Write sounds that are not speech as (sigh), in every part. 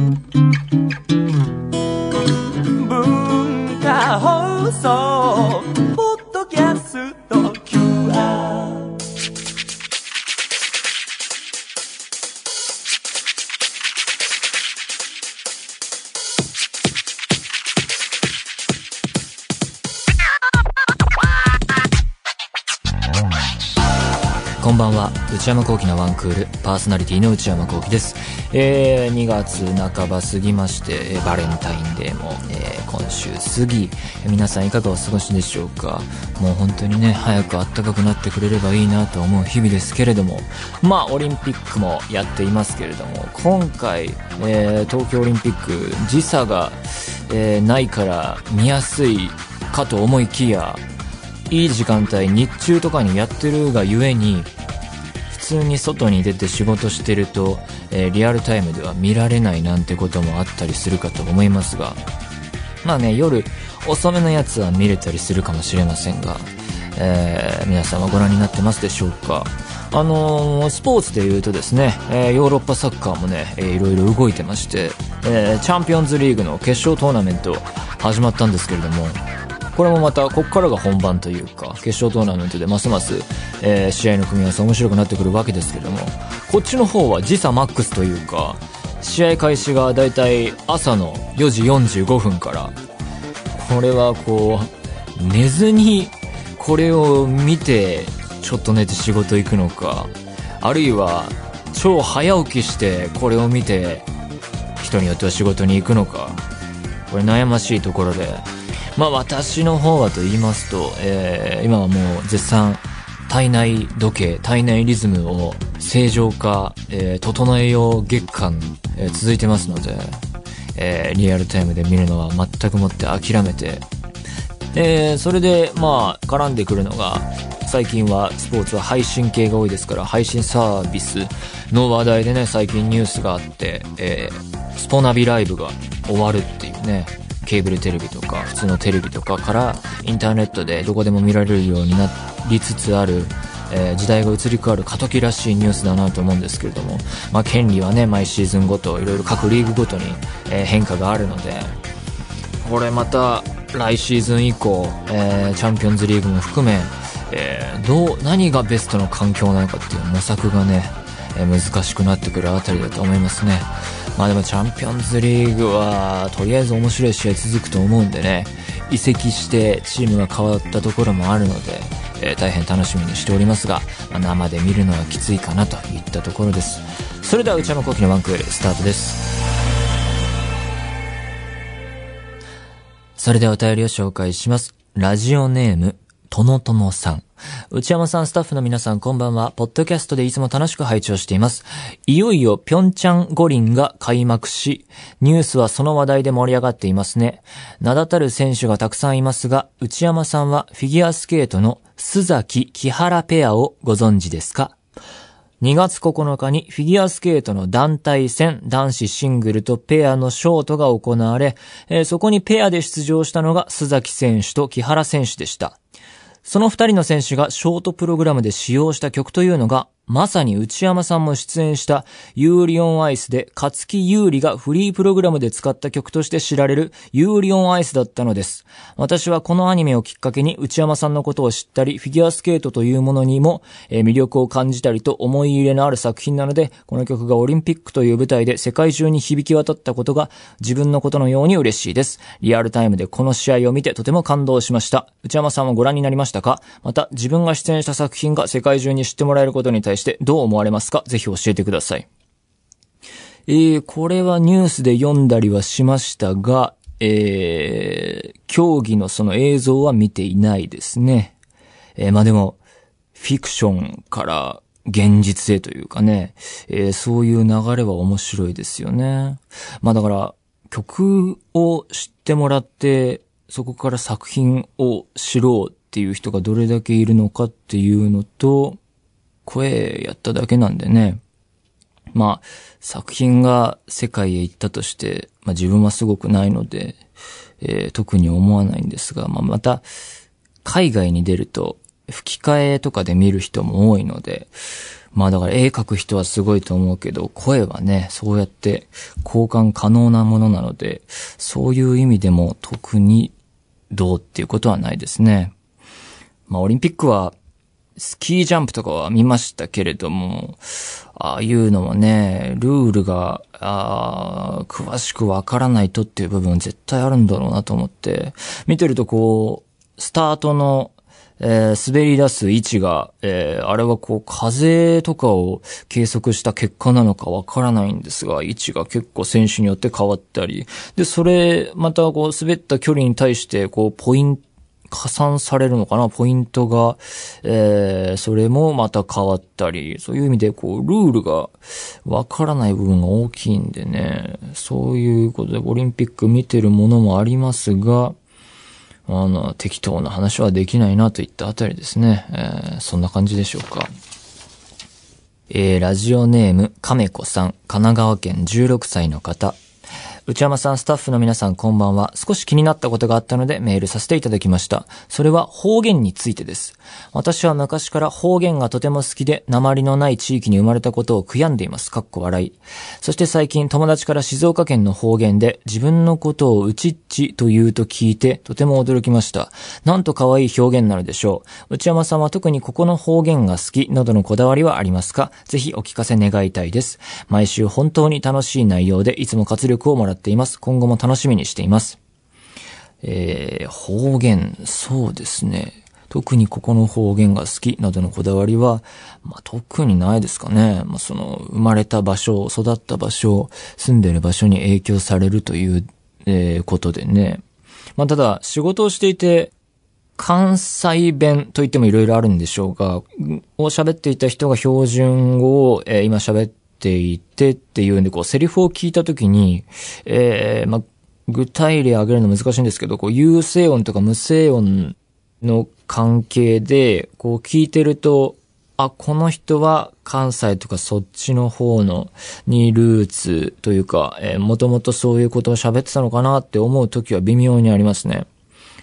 Mm-hmm. 山聖輝のワンクールパーソナリティの内山聖輝です、えー、2月半ば過ぎましてえバレンタインデーも、えー今週過ぎ。皆さんいかがお過ごしでしょうか？もう本当にね早く暖かくなってくれればいいなと思う日々ですけれども。まあオリンピックもやっていますけれども今回、えー東京オリンピック時差が、えーないから見やすいかと思いきやいい時間帯日中とかにやってるがゆえに通に外に出て仕事してると、えーリアルタイムでは見られないなんてこともあったりするかと思いますがまあね夜遅めのやつは見れたりするかもしれませんが、えー皆さんはご覧になってますでしょうか。あのースポーツで言うとですね、えーヨーロッパサッカーもね、えーいろいろ動いてまして、えーチャンピオンズリーグの決勝トーナメント始まったんですけれどもこれもまたここからが本番というか決勝トーナメントでますます、えー試合の組み合わせ面白くなってくるわけですけどもこっちの方は時差マックスというか試合開始がだいたい朝の4時45分からこれはこう寝ずにこれを見てちょっと寝て仕事行くのかあるいは超早起きしてこれを見て人によっては仕事に行くのかこれ悩ましいところでまあ私の方はと言いますと、えー今はもう絶賛体内時計、体内リズムを正常化、えー整えよう月間、えー続いてますので、えーリアルタイムで見るのは全くもって諦めて、えーそれでまあ絡んでくるのが、最近はスポーツは配信系が多いですから、配信サービスの話題でね、最近ニュースがあって、えースポナビライブが終わるっていうね、ケーブルテレビとか、普通のテレビとかから、インターネットでどこでも見られるようになりつつある、えー時代が移り変わる過渡期らしいニュースだなと思うんですけれども、まあ、権利はね、毎シーズンごと、いろいろ各リーグごとに、えー変化があるので、これまた来シーズン以降、えーチャンピオンズリーグも含め、えどう、何がベストの環境なのかっていう模索がね、難しくなってくるあたりだと思いますね。まあでもチャンピオンズリーグは、とりあえず面白い試合続くと思うんでね、移籍してチームが変わったところもあるので、えー大変楽しみにしておりますが、まあ生で見るのはきついかなといったところです。それでは内山昂輝のワンクールスタートです。それではお便りを紹介します。ラジオネーム、とのとのさん。内山さん、スタッフの皆さん、こんばんは。ポッドキャストでいつも楽しく拝聴しています。いよいよ、ピョンチャン五輪が開幕し、ニュースはその話題で盛り上がっていますね。名だたる選手がたくさんいますが、内山さんはフィギュアスケートの須崎木原ペアをご存知ですか？2月9日にフィギュアスケートの団体戦、男子シングルとペアのショートが行われ、えーそこにペアで出場したのが須崎選手と木原選手でした。その二人の選手がショートプログラムで使用した曲というのが、まさに内山さんも出演したユーリ on ICE で勝生勇利がフリープログラムで使った曲として知られるユーリ on ICE だったのです。私はこのアニメをきっかけに内山さんのことを知ったり、フィギュアスケートというものにも、魅力を感じたりと思い入れのある作品なので、この曲がオリンピックという舞台で世界中に響き渡ったことが自分のことのように嬉しいです。リアルタイムでこの試合を見てとても感動しました。内山さんはご覧になりましたか？また自分が出演した作品が世界中に知ってもらえることに対ししてどう思われますか？ぜひ教えてください。えー、これはニュースで読んだりはしましたが、えー、競技のその映像は見ていないですね。えー、まあでも、フィクションから現実へというかね、えーそういう流れは面白いですよね。まあだから、曲を知ってもらって、そこから作品を知ろうっていう人がどれだけいるのかっていうのと、声やっただけなんでね。まあ、作品が世界へ行ったとして、まあ自分はすごくないので、えー特に思わないんですが、まあまた、海外に出ると、吹き替えとかで見る人も多いので、まあだから絵描く人はすごいと思うけど、声はね、そうやって交換可能なものなので、そういう意味でも特にどうっていうことはないですね。まあオリンピックはスキージャンプとかは見ましたけれども、ああいうのもね、ルールが、あ詳しくわからないとっていう部分絶対あるんだろうなと思って、見てるとこう、スタートのえー、滑り出す位置が、えー、あれはこう風とかを計測した結果なのかわからないんですが、位置が結構選手によって変わったり、で、それ、またこう滑った距離に対してこうポイント、加算されるのかな？ポイントが、えー、それもまた変わったり、そういう意味で、こう、ルールがわからない部分が大きいんでね、そういうことでオリンピック見てるものもありますが、あの、適当な話はできないなといったあたりですね。えー、そんな感じでしょうか。えー、ラジオネーム、亀子さん、神奈川県16歳の方。内山さん、スタッフの皆さん、こんばんは。少し気になったことがあったのでメールさせていただきました。それは方言についてです。私は昔から方言がとても好きで、鉛のない地域に生まれたことを悔やんでいます。かっこ笑い。そして最近友達から静岡県の方言で自分のことをうちっちと言うと聞いて、とても驚きました。なんと可愛い表現なのでしょう。内山さんは特にここの方言が好きなどのこだわりはありますか？ぜひお聞かせ願いたいです。毎週本当に楽しい内容でいつも活力をもらってています。今後も楽しみにしています。えー、方言、そうですね。特にここの方言が好きなどのこだわりは、まあ、特にないですかね。まあ、その、生まれた場所、育った場所、住んでる場所に影響されるという、えー、ことでね。まあ、ただ、仕事をしていて、関西弁といってもいろいろあるんでしょうが、を喋っていた人が標準語を、えー、今喋っていてっていうんで、こう、セリフを聞いたときに、えー、まあ、具体例挙げるの難しいんですけど、こう、有声音とか無声音の関係で、こう聞いてると、あ、この人は関西とかそっちの方のにルーツというか、えー、もともとそういうことを喋ってたのかなって思う時は微妙にありますね。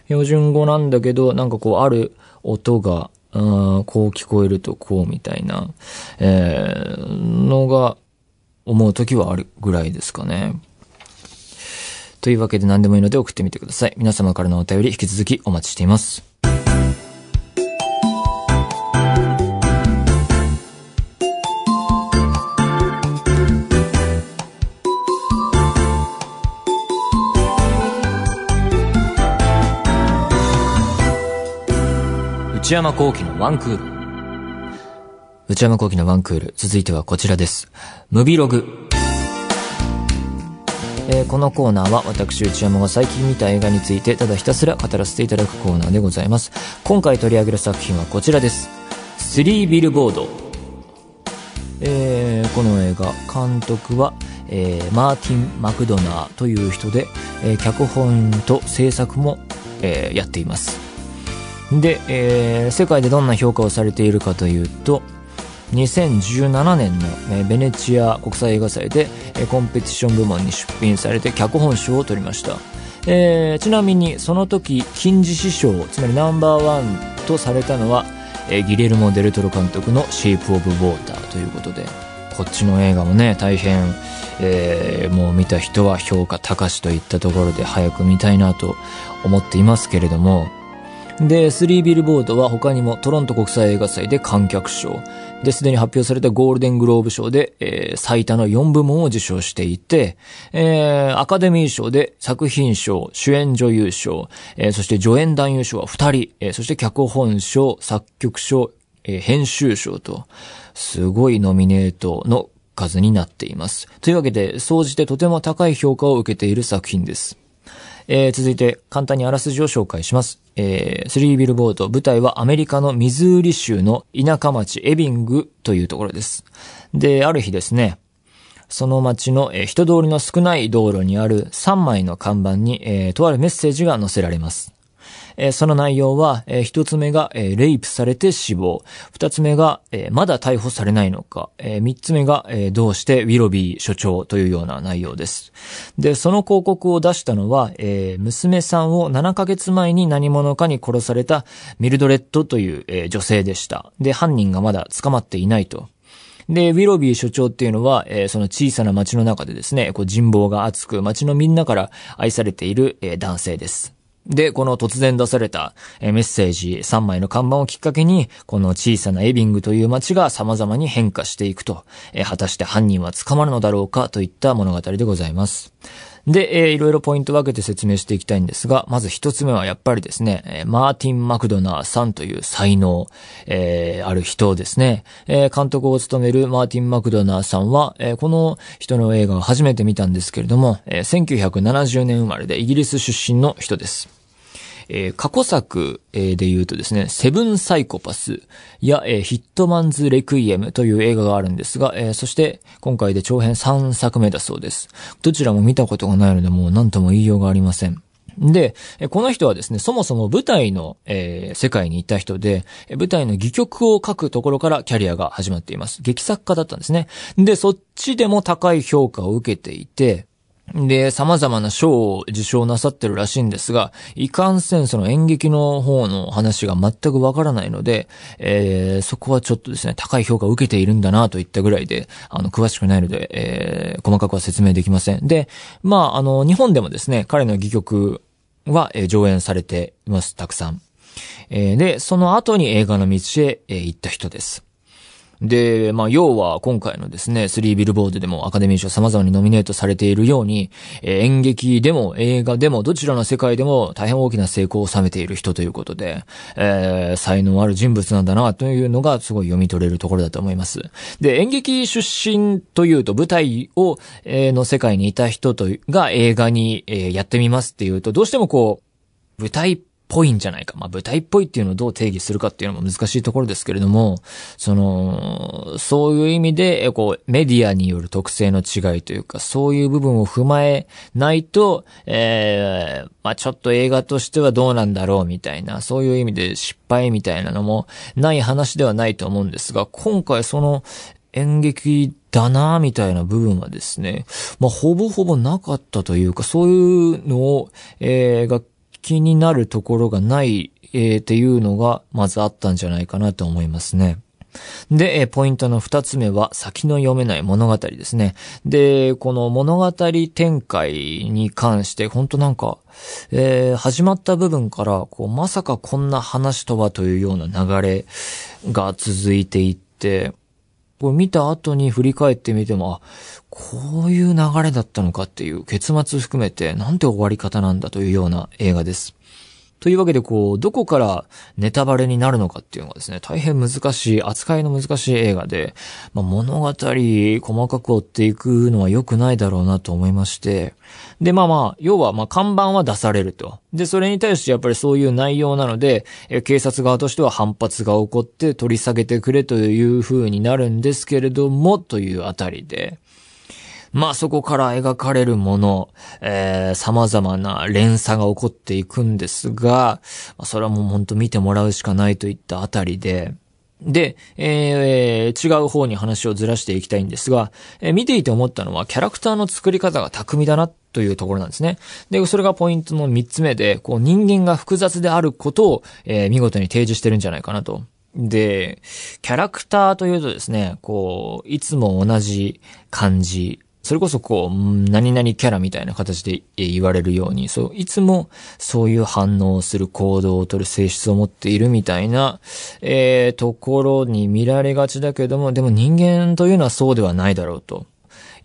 標準語なんだけど、なんかこうある音が、あこう聞こえるとこうみたいな、えー、のが思う時はあるぐらいですかね。というわけで何でもいいので送ってみてください。皆様からのお便り引き続きお待ちしています。内山幸喜のワンクール。内山幸喜のワンクール。続いてはこちらです。ムビログ。えー、このコーナーは私内山が最近見た映画についてただひたすら語らせていただくコーナーでございます。今回取り上げる作品はこちらです。スリービルボード。えー、この映画、監督は、えー、マーティン・マクドナーという人で、えー、脚本と制作も、えー、やっています。で、えー、世界でどんな評価をされているかというと、2017年の、ベネチア国際映画祭で、コンペティション部門に出品されて脚本賞を取りました。えー、ちなみにその時金獅子賞つまりナンバーワンとされたのは、えギレルモ・デルトロ監督の「シェイプ・オブ・ウォーター」ということでこっちの映画もね大変、えー、もう見た人は評価高しといったところで早く見たいなと思っていますけれどもで、スリービルボードは他にもトロント国際映画祭で観客賞、で、すでに発表されたゴールデングローブ賞で、えー、最多の4部門を受賞していて、えー、アカデミー賞で作品賞、主演女優賞、えー、そして助演男優賞は2人、えー、そして脚本賞、作曲賞、えー、編集賞と、すごいノミネートの数になっています。というわけで、総じてとても高い評価を受けている作品です。えー、続いて、簡単にあらすじを紹介します。えー、スリービルボード、舞台はアメリカのミズーリ州の田舎町エビングというところです。で、ある日ですね、その町の、えー、人通りの少ない道路にある3枚の看板に、えー、とあるメッセージが載せられます。えー、その内容は、えー、一つ目が、えー、レイプされて死亡。二つ目が、えー、まだ逮捕されないのか。えー、三つ目が、えー、どうしてウィロビー所長というような内容です。で、その広告を出したのは、えー、娘さんを7ヶ月前に何者かに殺されたミルドレッドという、えー、女性でした。で、犯人がまだ捕まっていないと。で、ウィロビー所長っていうのは、えー、その小さな町の中でですね、こう人望が厚く、町のみんなから愛されている、えー、男性です。で、この突然出されたメッセージ3枚の看板をきっかけに、この小さなエビングという街が様々に変化していくと、果たして犯人は捕まるのだろうかといった物語でございます。で、えー、いろいろポイント分けて説明していきたいんですが、まず一つ目はやっぱりですね、マーティン・マクドナーさんという才能、えー、ある人ですね、えー、監督を務めるマーティン・マクドナーさんは、えー、この人の映画を初めて見たんですけれども、えー、1970年生まれでイギリス出身の人です。えー、過去作、え、で言うとですね、セブンサイコパスや、えー、ヒットマンズ・レクイエムという映画があるんですが、えー、そして今回で長編3作目だそうです。どちらも見たことがないのでもう何とも言いようがありません。で、この人はですね、そもそも舞台の、えー、世界にいた人で、舞台の戯曲を書くところからキャリアが始まっています。劇作家だったんですね。で、そっちでも高い評価を受けていて、で、様々な賞を受賞なさってるらしいんですが、いかんせんその演劇の方の話が全くわからないので、えー、そこはちょっとですね、高い評価を受けているんだなといったぐらいで、あの、詳しくないので、えー、細かくは説明できません。で、まあ、あの、日本でもですね、彼の戯曲は、えー、上演されています、たくさん。えー、で、その後に映画の道へ、えー、行った人です。で、まあ、要は今回のですね、3ビルボードでもアカデミー賞様々にノミネートされているように、えー、演劇でも映画でもどちらの世界でも大変大きな成功を収めている人ということで、えー、才能ある人物なんだなというのがすごい読み取れるところだと思います。で、演劇出身というと舞台を、えー、の世界にいた人とが映画に、えー、やってみますっていうと、どうしてもこう、舞台ぽいんじゃないか。まあ、舞台っぽいっていうのをどう定義するかっていうのも難しいところですけれども、その、そういう意味で、こう、メディアによる特性の違いというか、そういう部分を踏まえないと、えー、まあ、ちょっと映画としてはどうなんだろうみたいな、そういう意味で失敗みたいなのもない話ではないと思うんですが、今回その演劇だなみたいな部分はですね、まあ、ほぼほぼなかったというか、そういうのを、えー、気になるところがない、えー、っていうのが、まずあったんじゃないかなと思いますね。で、えポイントの二つ目は、先の読めない物語ですね。で、この物語展開に関して、本当なんか、えー、始まった部分から、こう、まさかこんな話とはというような流れが続いていって、これ見た後に振り返ってみても、あ、こういう流れだったのかっていう結末含めてなんて終わり方なんだというような映画です。というわけで、こう、どこからネタバレになるのかっていうのがですね、大変難しい、扱いの難しい映画で、まあ、物語細かく追っていくのは良くないだろうなと思いまして、で、まあまあ、要は、まあ、看板は出されると。で、それに対してやっぱりそういう内容なので、え警察側としては反発が起こって取り下げてくれという風になるんですけれども、というあたりで、まあそこから描かれるもの、えー、様々な連鎖が起こっていくんですが、まあ、それはもうほんと見てもらうしかないといったあたりで、で、えー、違う方に話をずらしていきたいんですが、えー、見ていて思ったのはキャラクターの作り方が巧みだなというところなんですね。で、それがポイントの三つ目で、こう人間が複雑であることを、えー、見事に提示してるんじゃないかなと。で、キャラクターというとですね、こう、いつも同じ感じ、それこそこう、何々キャラみたいな形で言われるように、そう、いつもそういう反応をする行動をとる性質を持っているみたいな、えー、ところに見られがちだけども、でも人間というのはそうではないだろうと。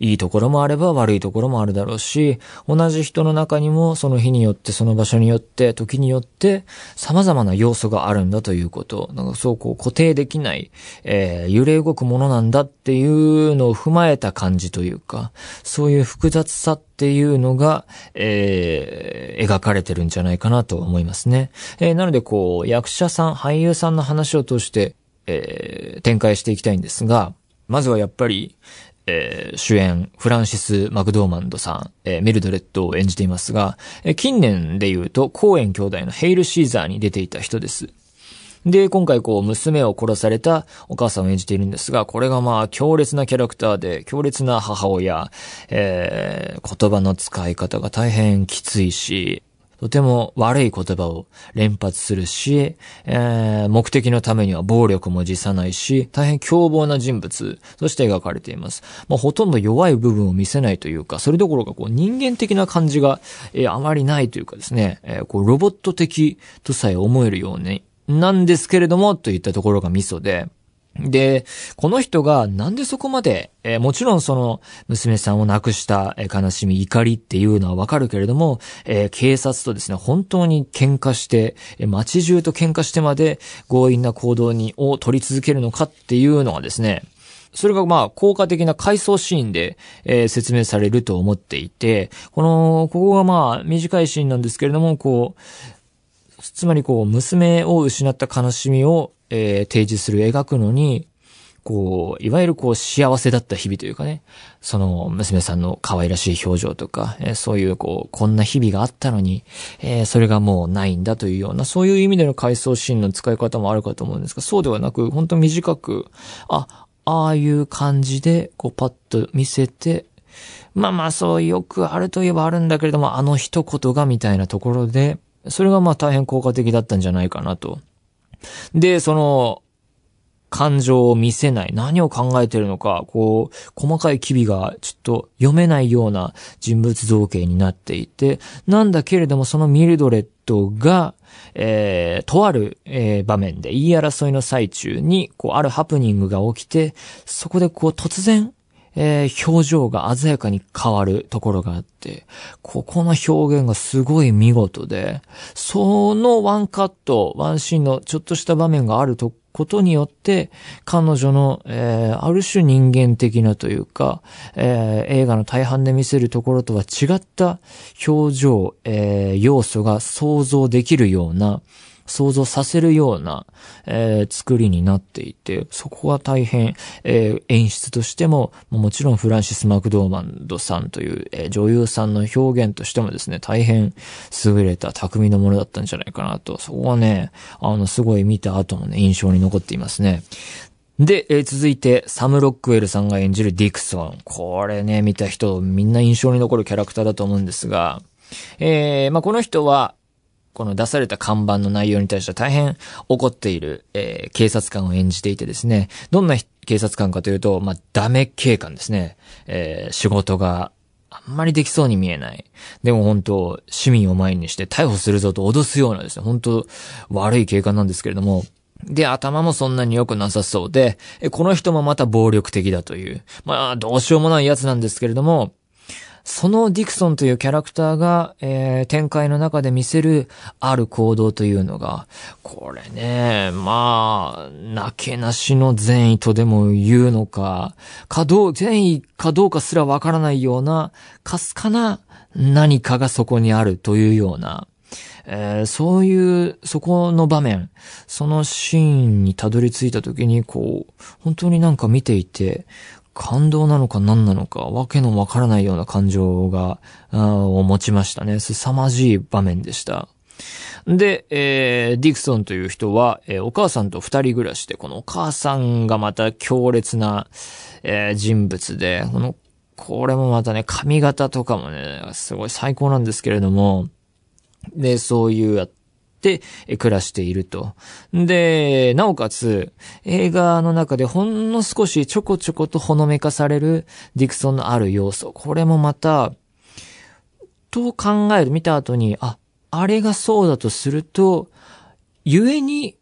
いいところもあれば悪いところもあるだろうし、同じ人の中にもその日によってその場所によって時によって様々な要素があるんだということ。なんかそうこう固定できない、えー、揺れ動くものなんだっていうのを踏まえた感じというか、そういう複雑さっていうのが、えー、描かれてるんじゃないかなと思いますね。えー、なのでこう、役者さん、俳優さんの話を通して、えー、展開していきたいんですが、まずはやっぱり、えー、主演、フランシス・マクドーマンドさん、えー、メルドレッドを演じていますが、えー、近年で言うと、コーエン兄弟のヘイル・シーザーに出ていた人です。で、今回こう、娘を殺されたお母さんを演じているんですが、これがまあ、強烈なキャラクターで、強烈な母親、えー、言葉の使い方が大変きついし、とても悪い言葉を連発するし、えー、目的のためには暴力も辞さないし、大変凶暴な人物として描かれています。まあ、ほとんど弱い部分を見せないというか、それどころかこう人間的な感じが、えー、あまりないというかですね、えー、こうロボット的とさえ思えるように、なんですけれども、といったところがミソで、で、この人がなんでそこまで、えー、もちろんその娘さんを亡くした、え、悲しみ、怒りっていうのはわかるけれども、えー、警察とですね、本当に喧嘩して、え街中と喧嘩してまで強引な行動に、を取り続けるのかっていうのはですね、それがまあ効果的な回想シーンで、えー、説明されると思っていて、この、ここがまあ短いシーンなんですけれども、こう、つまりこう、娘を失った悲しみをえー、提示する、描くのに、こう、いわゆるこう幸せだった日々というかね、その娘さんの可愛らしい表情とか、えー、そういうこう、こんな日々があったのに、えー、それがもうないんだというような、そういう意味での回想シーンの使い方もあるかと思うんですが、そうではなく、本当短く、あ、ああいう感じで、こうパッと見せて、まあまあそうよくあるといえばあるんだけれども、あの一言がみたいなところで、それがまあ大変効果的だったんじゃないかなと。で、その、感情を見せない。何を考えてるのか、こう、細かい機微がちょっと読めないような人物造形になっていて、なんだけれどもそのミルドレッドが、えー、とある、えー、場面で言い争いの最中に、こう、あるハプニングが起きて、そこでこう、突然、えー、表情が鮮やかに変わるところがあって、ここの表現がすごい見事で、そのワンカット、ワンシーンのちょっとした場面があるとことによって、彼女の、えー、ある種人間的なというか、えー、映画の大半で見せるところとは違った表情、えー、要素が想像できるような、想像させるような、えー、作りになっていて、そこは大変、えー、演出としても、もちろんフランシス・マクドーマンドさんという、えー、女優さんの表現としてもですね、大変優れた匠のものだったんじゃないかなと、そこはね、あの、すごい見た後もね、印象に残っていますね。で、えー、続いて、サム・ロックウェルさんが演じるディクソン。これね、見た人、みんな印象に残るキャラクターだと思うんですが、えー、まあ、この人は、この出された看板の内容に対しては大変怒っている、えー、警察官を演じていてですね、どんな警察官かというと、まあ、ダメ警官ですね。えー、仕事があんまりできそうに見えない。でも本当、市民を前にして逮捕するぞと脅すようなですね、本当悪い警官なんですけれども、で、頭もそんなに良くなさそうで、この人もまた暴力的だという、まあ、どうしようもないやつなんですけれども、そのディクソンというキャラクターが、えー、展開の中で見せるある行動というのが、これね、まあ、なけなしの善意とでも言うのか、かどう、善意かどうかすらわからないような、かすかな何かがそこにあるというような、えー、そういう、そこの場面、そのシーンにたどり着いた時に、こう、本当になんか見ていて、感動なのか何なのか、わけのわからないような感情が、を持ちましたね。凄まじい場面でした。で、えー、ディクソンという人は、えー、お母さんと二人暮らしで、このお母さんがまた強烈な、えー、人物で、この、これもまたね、髪型とかもね、すごい最高なんですけれども、で、そういうやっ、暮らしていると。で、なおかつ、映画の中でほんの少しちょこちょことほのめかされるディクソンのある要素。これもまた、と考える、見た後に、あ、あれがそうだとすると、故に、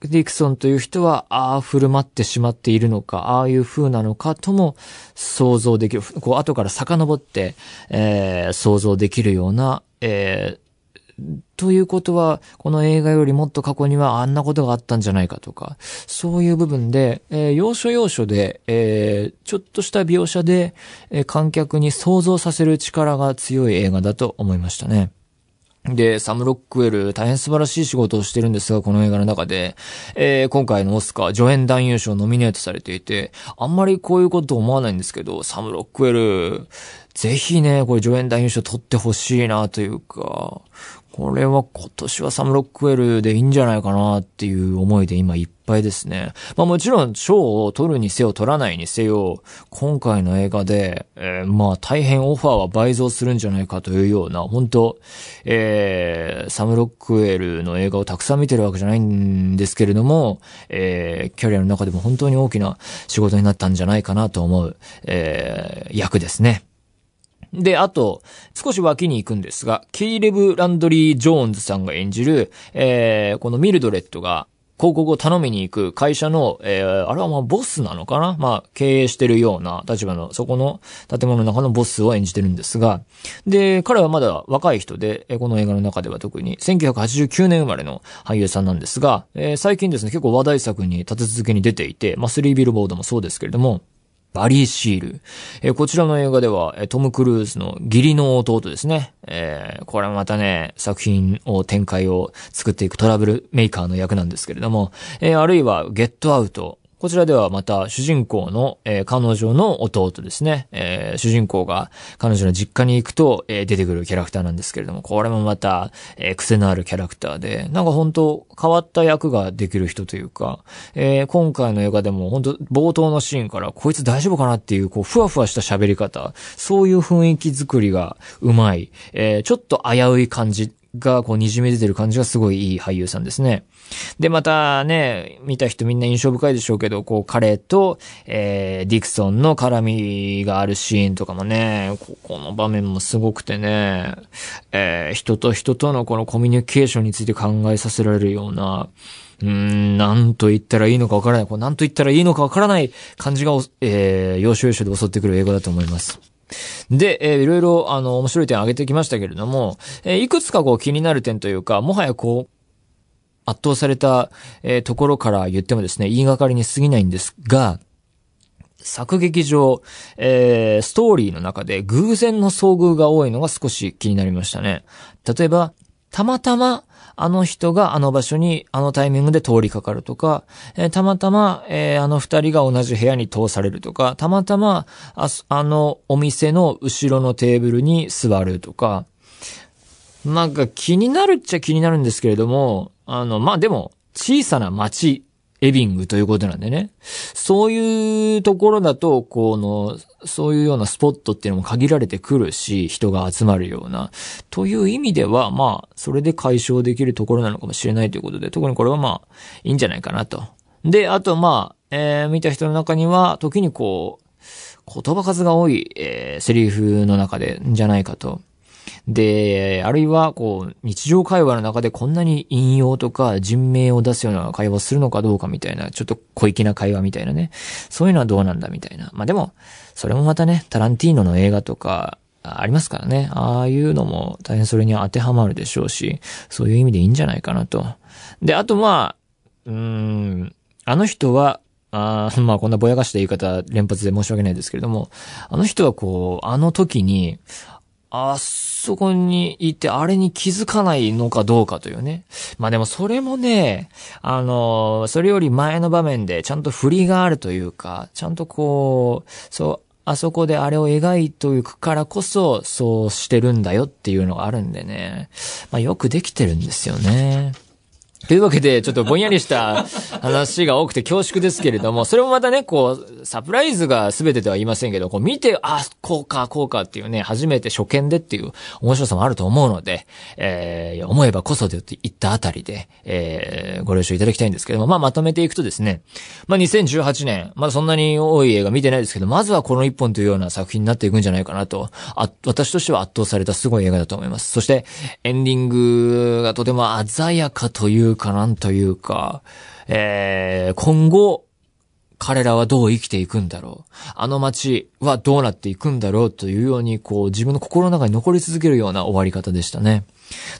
ディクソンという人は、ああ、振る舞ってしまっているのか、ああいう風なのかとも想像できる。こう、後から遡って、えー、想像できるような、えー、ということは、この映画よりもっと過去にはあんなことがあったんじゃないかとか、そういう部分で、えー、要所要所で、えー、ちょっとした描写で、えー、観客に想像させる力が強い映画だと思いましたね。で、サム・ロックウェル、大変素晴らしい仕事をしてるんですが、この映画の中で、えー、今回のオスカー、助演男優賞ノミネートされていて、あんまりこういうこと思わないんですけど、サム・ロックウェル、ぜひね、これ助演男優賞取ってほしいなというか、これは今年はサムロックウェルでいいんじゃないかなっていう思いで今いっぱいですね。まあもちろん賞を取るにせよ取らないにせよ、今回の映画で、えー、まあ大変オファーは倍増するんじゃないかというような、本当えー、サムロックウェルの映画をたくさん見てるわけじゃないんですけれども、えー、キャリアの中でも本当に大きな仕事になったんじゃないかなと思う、えー、役ですね。で、あと、少し脇に行くんですが、ケイレブ・ランドリー・ジョーンズさんが演じる、えー、このミルドレッドが、広告を頼みに行く会社の、えー、あれはまあボスなのかな？まあ経営してるような立場の、そこの建物の中のボスを演じてるんですが、で、彼はまだ若い人で、この映画の中では特に1989年生まれの俳優さんなんですが、えー、最近ですね、結構話題作に立て続けに出ていて、まあスリービルボードもそうですけれども、バリー・シール。えー、こちらの映画では、トム・クルーズの義理の弟ですね。えー、これまたね、作品を展開を作っていくトラブルメーカーの役なんですけれども、えー、あるいは、ゲットアウト。こちらではまた主人公の、えー、彼女の弟ですね。えー、主人公が彼女の実家に行くと、えー、出てくるキャラクターなんですけれども、これもまた、えー、癖のあるキャラクターで、なんか本当変わった役ができる人というか、えー、今回の映画でも本当冒頭のシーンからこいつ大丈夫かなっていう、こう、ふわふわした喋り方、そういう雰囲気作りがうまい、えー、ちょっと危うい感じがこう滲み出てる感じがすごいいい俳優さんですね。で、またね、見た人みんな印象深いでしょうけど、こう彼と、えー、ディクソンの絡みがあるシーンとかもね、ここの場面もすごくてね、えー、人と人とのこのコミュニケーションについて考えさせられるような、うん、なんと言ったらいいのかわからない。こう、なんと言ったらいいのかわからない感じが、えー、要所要所で襲ってくる映画だと思います。で、えー、いろいろ、あの、面白い点挙げてきましたけれども、えー、いくつかこう気になる点というか、もはやこう、圧倒された、えー、ところから言ってもですね、言いがかりに過ぎないんですが、作劇上、えー、ストーリーの中で偶然の遭遇が多いのが少し気になりましたね。例えば、たまたま、あの人があの場所にあのタイミングで通りかかるとか、えー、たまたま、えー、あの二人が同じ部屋に通されるとか、たまたま、ああのお店の後ろのテーブルに座るとか、なんか気になるっちゃ気になるんですけれども、あの、まあ、でも、小さな街、エビングということなんでね。そういうところだと、この、そういうようなスポットっていうのも限られてくるし、人が集まるような。という意味では、まあ、それで解消できるところなのかもしれないということで、特にこれはまあ、いいんじゃないかなと。で、あとまあ、えー、見た人の中には、時にこう、言葉数が多い、えー、セリフの中で、んじゃないかと。で、あるいは、こう、日常会話の中でこんなに引用とか人名を出すような会話をするのかどうかみたいな、ちょっと小粋な会話みたいなね。そういうのはどうなんだみたいな。まあでも、それもまたね、タランティーノの映画とか、ありますからね。ああいうのも大変それに当てはまるでしょうし、そういう意味でいいんじゃないかなと。で、あとまあ、うーん、あの人は、あ (laughs) まあこんなぼやかした言い方連発で申し訳ないですけれども、あの人はこう、あの時に、あそこにいて、あれに気づかないのかどうかというね。まあでもそれもね、あの、それより前の場面でちゃんと振りがあるというか、ちゃんとこう、そう、あそこであれを描いていくからこそ、そうしてるんだよっていうのがあるんでね。まあよくできてるんですよね。というわけで、ちょっとぼんやりした話が多くて恐縮ですけれども、(laughs) それもまたね、こう、サプライズが全てでは言いませんけど、こう見て、あ、こうか、こうかっていうね、初めて初見でっていう面白さもあると思うので、えー、思えばこそで言ったあたりで、えー、ご了承いただきたいんですけども、まあまとめていくとですね、まあ2018年、まだそんなに多い映画見てないですけど、まずはこの一本というような作品になっていくんじゃないかなと、あ、私としては圧倒されたすごい映画だと思います。そして、エンディングがとても鮮やかというかなんというか、えー、今後、彼らはどう生きていくんだろう。あの街はどうなっていくんだろうというように、こう、自分の心の中に残り続けるような終わり方でしたね。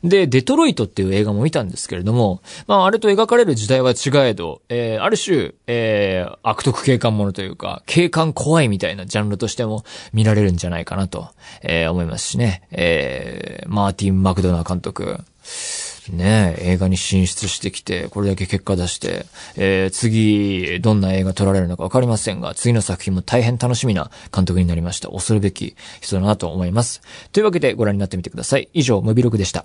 で、デトロイトっていう映画も見たんですけれども、まあ、あれと描かれる時代は違えど、えー、ある種、えー、悪徳警官ものというか、警官怖いみたいなジャンルとしても見られるんじゃないかなと、えー、思いますしね。えー、マーティン・マクドナー監督。ね映画に進出してきて、これだけ結果出して、えー、次、どんな映画撮られるのかわかりませんが、次の作品も大変楽しみな監督になりました。恐るべき人だなと思います。というわけでご覧になってみてください。以上、ムビログでした。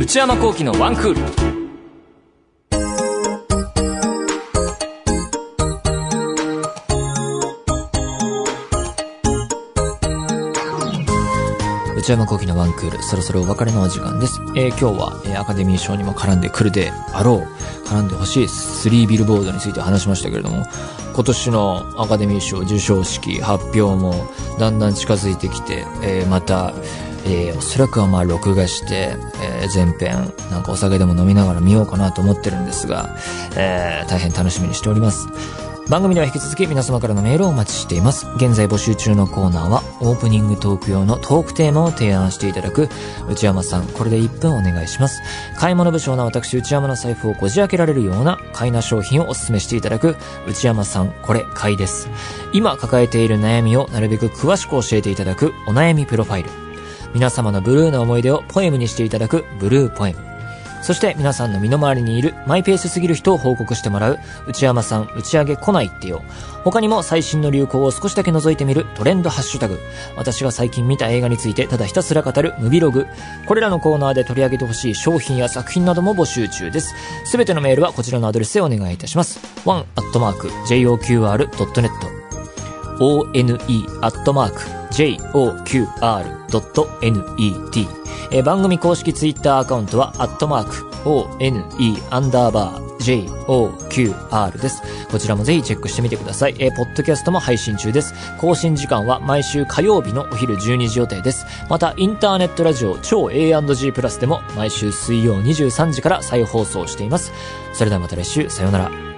内山幸喜のワンクール。内山幸喜のワンクール、そろそろお別れのお時間です。えー、今日は、えー、アカデミー賞にも絡んでくるであろう、絡んでほしい3ビルボードについて話しましたけれども、今年のアカデミー賞授賞式発表もだんだん近づいてきて、えー、また、えー、おそらくはまあ録画して、えー、前編、なんかお酒でも飲みながら見ようかなと思ってるんですが、えー、大変楽しみにしております。番組では引き続き皆様からのメールをお待ちしています。現在募集中のコーナーは、オープニングトーク用のトークテーマを提案していただく、内山さん、これで1分お願いします。買い物部長な私、内山の財布をこじ開けられるような買いな商品をお勧めしていただく、内山さん、これ、買いです。今抱えている悩みをなるべく詳しく教えていただく、お悩みプロファイル。皆様のブルーな思い出をポエムにしていただく、ブルーポエム。そして皆さんの身の回りにいるマイペースすぎる人を報告してもらう内山さん打ち上げ来ないってよ。他にも最新の流行を少しだけ覗いてみるトレンドハッシュタグ。私が最近見た映画についてただひたすら語るムビログ。これらのコーナーで取り上げてほしい商品や作品なども募集中です。すべてのメールはこちらのアドレスでお願いいたします。one.joqr.net one.joqr.net joqr.net、えー、番組公式ツイッターアカウントは、アットマーク、one, アンダーバー、JOQR です。こちらもぜひチェックしてみてください。えー、ポッドキャストも配信中です。更新時間は毎週火曜日のお昼12時予定です。また、インターネットラジオ超 A&G プラスでも毎週水曜23時から再放送しています。それではまた来週、さようなら。